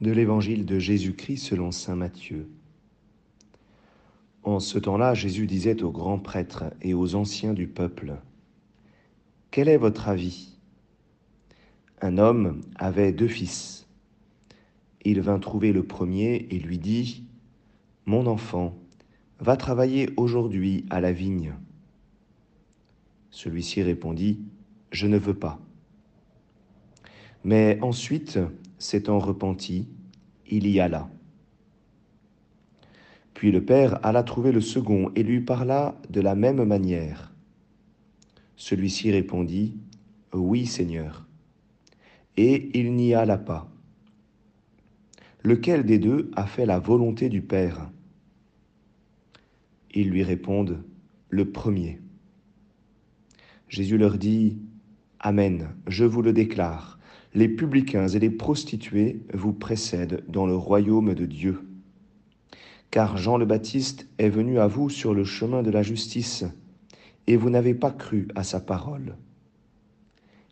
de l'évangile de Jésus-Christ selon Saint Matthieu. En ce temps-là, Jésus disait aux grands prêtres et aux anciens du peuple, Quel est votre avis? Un homme avait deux fils. Il vint trouver le premier et lui dit, Mon enfant, va travailler aujourd'hui à la vigne. Celui-ci répondit, Je ne veux pas. Mais ensuite, s'étant repenti, il y alla. Puis le père alla trouver le second et lui parla de la même manière. Celui-ci répondit, Oui, Seigneur. Et il n'y alla pas. Lequel des deux a fait la volonté du Père? Ils lui répondent, Le premier. Jésus leur dit, Amen, je vous le déclare les publicains et les prostituées vous précèdent dans le royaume de Dieu. Car Jean le Baptiste est venu à vous sur le chemin de la justice, et vous n'avez pas cru à sa parole.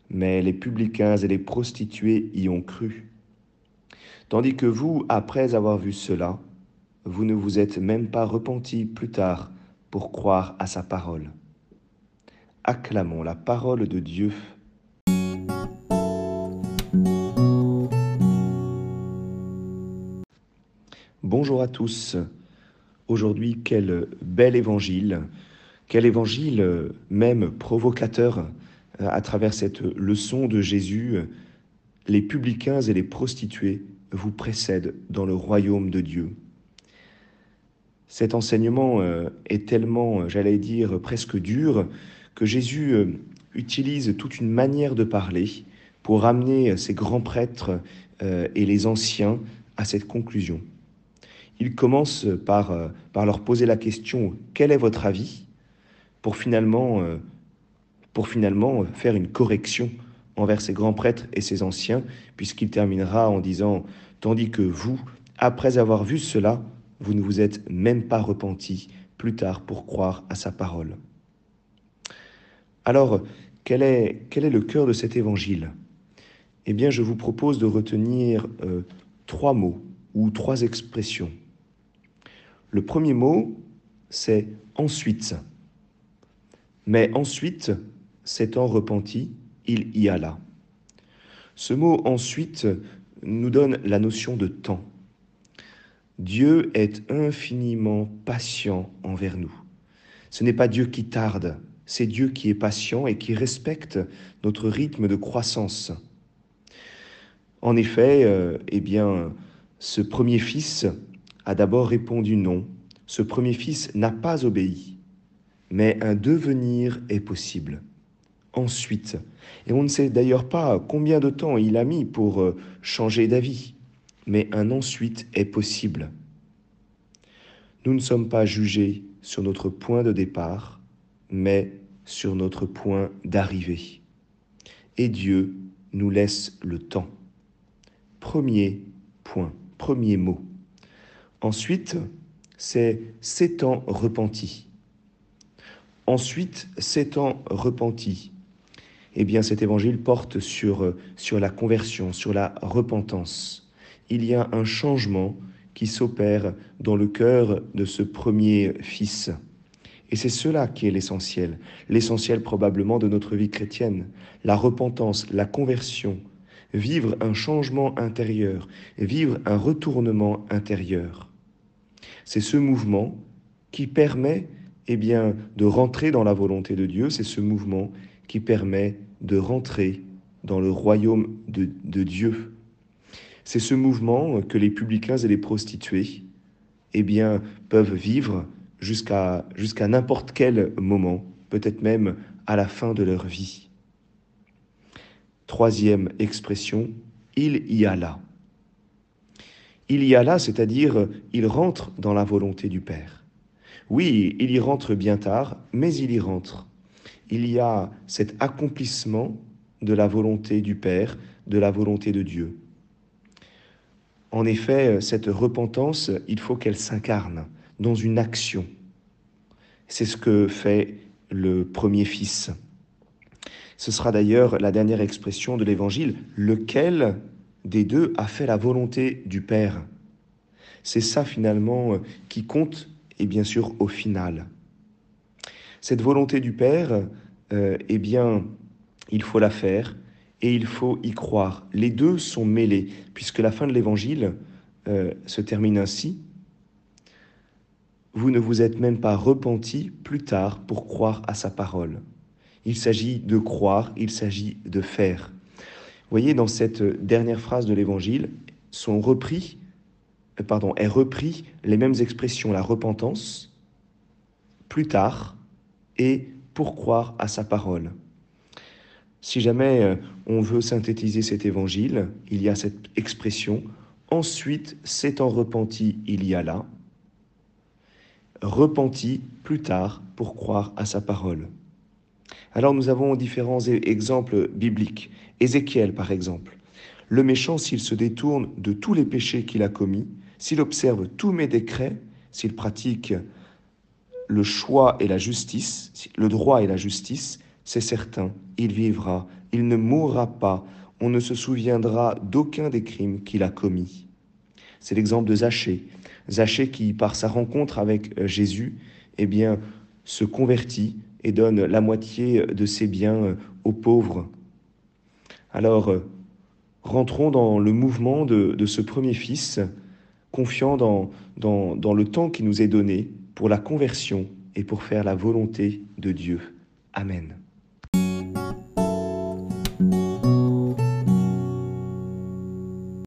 Mais les publicains et les prostituées y ont cru. Tandis que vous, après avoir vu cela, vous ne vous êtes même pas repentis plus tard pour croire à sa parole. Acclamons la parole de Dieu. Bonjour à tous. Aujourd'hui, quel bel évangile, quel évangile même provocateur euh, à travers cette leçon de Jésus. Les publicains et les prostituées vous précèdent dans le royaume de Dieu. Cet enseignement euh, est tellement, j'allais dire, presque dur, que Jésus euh, utilise toute une manière de parler pour amener ses grands prêtres et les anciens à cette conclusion il commence par, euh, par leur poser la question quel est votre avis pour finalement, euh, faire une correction envers ses grands prêtres et ses anciens, puisqu'il terminera en disant tandis que vous, après avoir vu cela, vous ne vous êtes même pas repentis plus tard pour croire à sa parole. Alors, quel est, quel est le cœur de cet évangile? Eh bien, je vous propose de retenir euh, trois mots ou trois expressions. Le premier mot, c'est ensuite. Mais ensuite, s'étant repenti, il y alla. Ce mot ensuite nous donne la notion de temps. Dieu est infiniment patient envers nous. Ce n'est pas Dieu qui tarde, c'est Dieu qui est patient et qui respecte notre rythme de croissance. En effet, euh, eh bien, ce premier fils a d'abord répondu non. Ce premier fils n'a pas obéi. Mais un devenir est possible. Ensuite, et on ne sait d'ailleurs pas combien de temps il a mis pour euh, changer d'avis, mais un ensuite est possible. Nous ne sommes pas jugés sur notre point de départ, mais sur notre point d'arrivée. Et Dieu nous laisse le temps. Premier point, premier mot. Ensuite, c'est s'étant repenti. Ensuite, s'étant repenti. Eh bien, cet évangile porte sur, sur la conversion, sur la repentance. Il y a un changement qui s'opère dans le cœur de ce premier fils. Et c'est cela qui est l'essentiel, l'essentiel probablement de notre vie chrétienne, la repentance, la conversion, vivre un changement intérieur, vivre un retournement intérieur. C'est ce mouvement qui permet eh bien, de rentrer dans la volonté de Dieu, c'est ce mouvement qui permet de rentrer dans le royaume de, Dieu. C'est ce mouvement que les publicains et les prostituées eh bien, peuvent vivre jusqu'à n'importe quel moment, peut-être même à la fin de leur vie. Troisième expression, il y a là. Il y a là, c'est-à-dire il rentre dans la volonté du Père. Oui, il y rentre bien tard, mais il y rentre. Il y a cet accomplissement de la volonté du Père, de la volonté de Dieu. En effet, cette repentance, il faut qu'elle s'incarne dans une action. C'est ce que fait le premier fils. Ce sera d'ailleurs la dernière expression de l'Évangile, lequel des deux a fait la volonté du Père? C'est ça finalement euh, qui compte, et bien sûr au final. Cette volonté du Père, euh, eh bien, il faut la faire et il faut y croire. Les deux sont mêlés, puisque la fin de l'Évangile euh, se termine ainsi. Vous ne vous êtes même pas repenti plus tard pour croire à sa parole. Il s'agit de croire, il s'agit de faire. Vous voyez, dans cette dernière phrase de l'Évangile, sont repris, euh, pardon, est repris les mêmes expressions, la repentance, plus tard, et pour croire à sa parole. Si jamais euh, on veut synthétiser cet évangile, il y a cette expression ensuite s'étant repenti, il y a là, repenti plus tard pour croire à sa parole. Alors nous avons différents e-, exemples bibliques. Ézéchiel par exemple. Le méchant, s'il se détourne de tous les péchés qu'il a commis, s'il observe tous mes décrets, s'il pratique le choix et la justice, le droit et la justice, c'est certain, il vivra, il ne mourra pas, on ne se souviendra d'aucun des crimes qu'il a commis. C'est l'exemple de Zachée. Zachée qui, par sa rencontre avec euh, Jésus, eh bien, se convertit et donne la moitié de ses biens euh, aux pauvres. Alors, euh, rentrons dans le mouvement de, ce premier fils, confiant dans, le temps qui nous est donné pour la conversion et pour faire la volonté de Dieu. Amen.